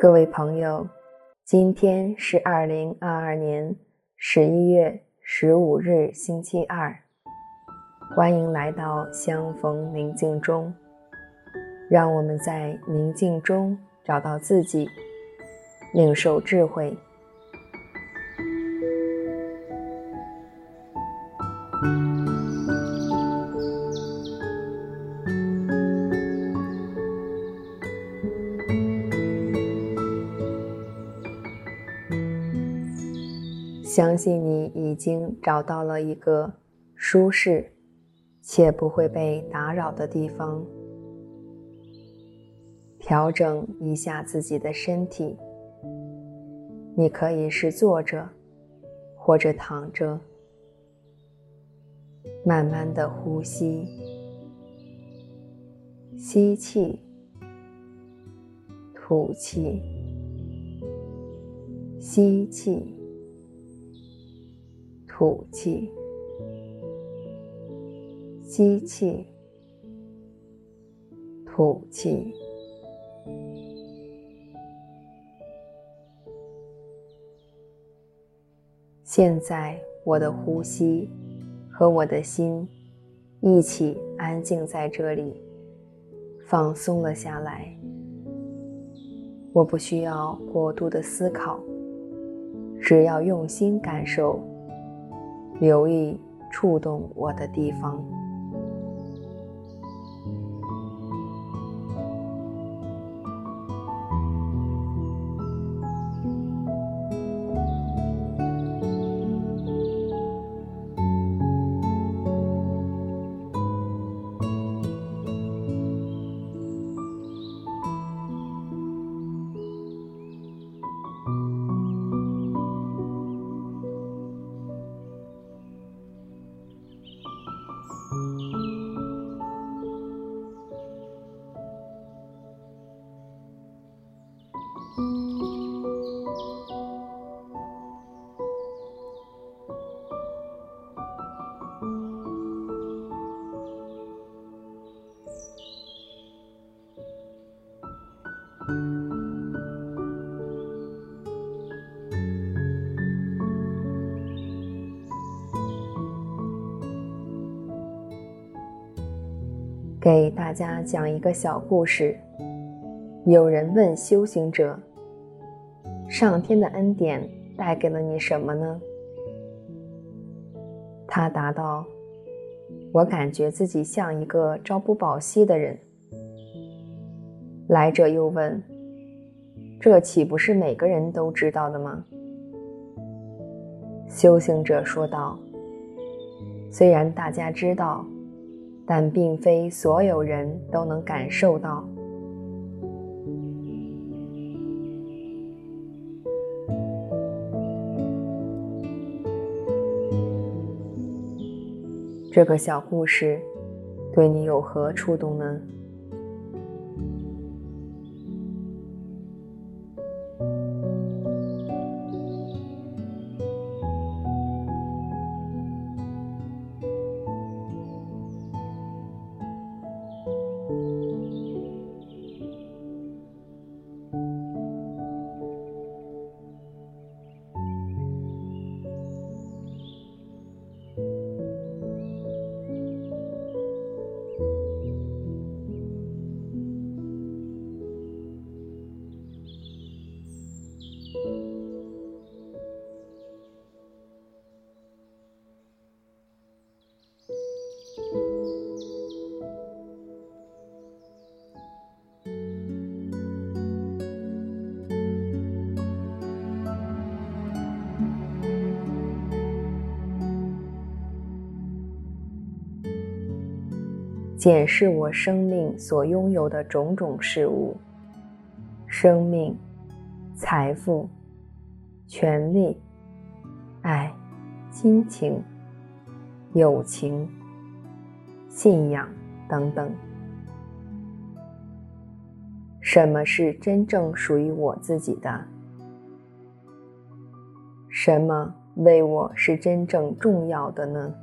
各位朋友，今天是二零二二年十一月十五日，星期二。欢迎来到相逢宁静中，让我们在宁静中找到自己，领受智慧。相信你已经找到了一个舒适且不会被打扰的地方，调整一下自己的身体。你可以是坐着，或者躺着，慢慢的呼吸，吸气，吐气，吸气。吐气，吸气，吐气。现在，我的呼吸和我的心一起安静在这里，放松了下来。我不需要过度的思考，只要用心感受。留意触动我的地方。给大家讲一个小故事。有人问修行者：“上天的恩典带给了你什么呢？”他答道：“我感觉自己像一个朝不保夕的人。”来者又问：“这岂不是每个人都知道的吗？”修行者说道：“虽然大家知道。”但并非所有人都能感受到。这个小故事对你有何触动呢？检视我生命所拥有的种种事物：生命、财富、权力、爱、亲情、友情、信仰等等。什么是真正属于我自己的？什么为我是真正重要的呢？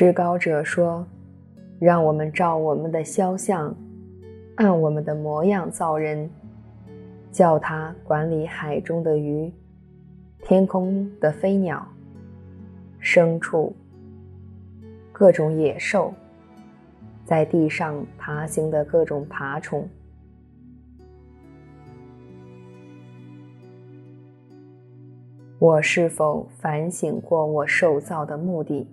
至高者说：“让我们照我们的肖像，按我们的模样造人，叫他管理海中的鱼，天空的飞鸟，牲畜，各种野兽，在地上爬行的各种爬虫。”我是否反省过我受造的目的？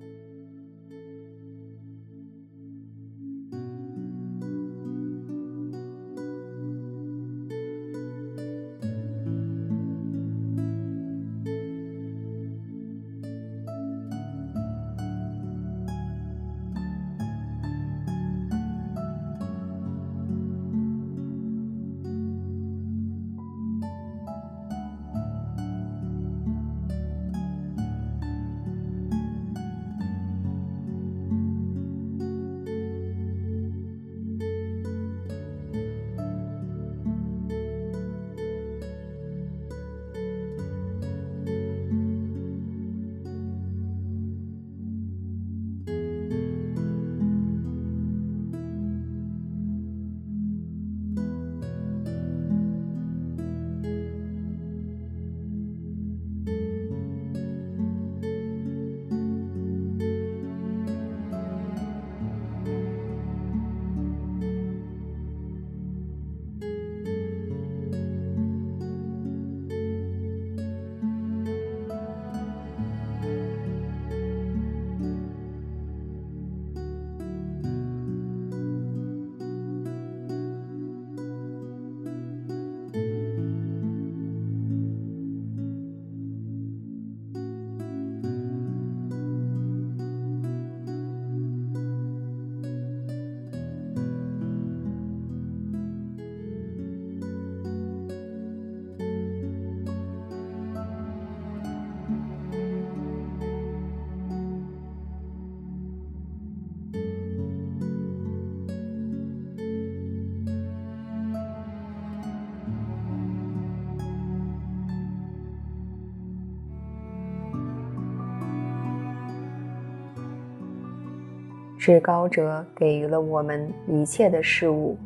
至高者给予了我们一切的事物，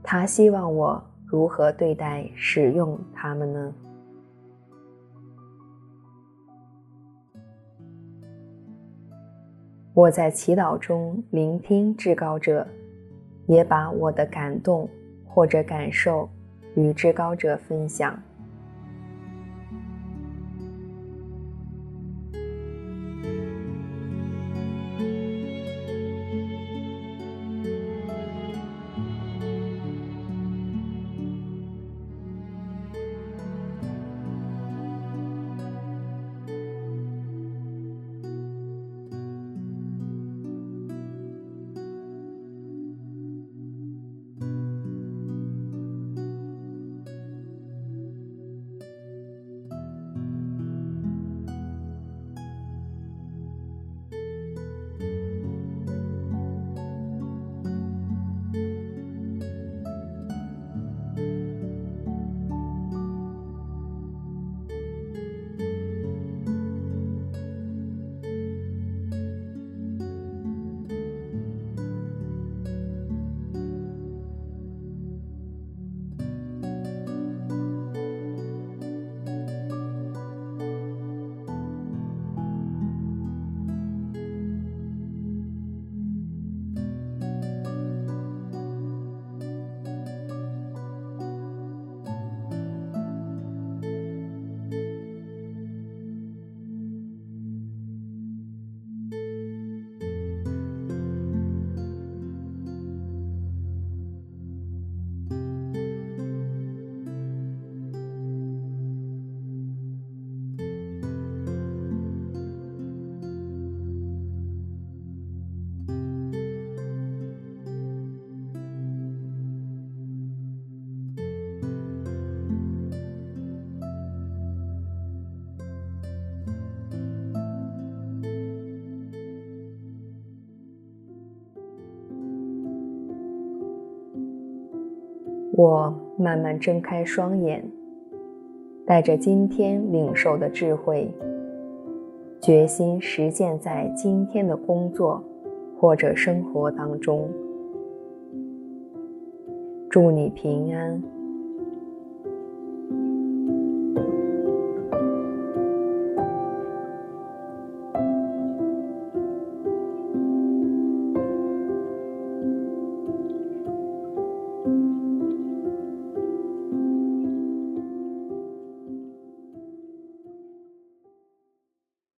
他希望我如何对待、使用它们呢？我在祈祷中聆听至高者，也把我的感动或者感受与至高者分享。我慢慢睁开双眼，带着今天领受的智慧，决心实践在今天的工作或者生活当中。祝你平安。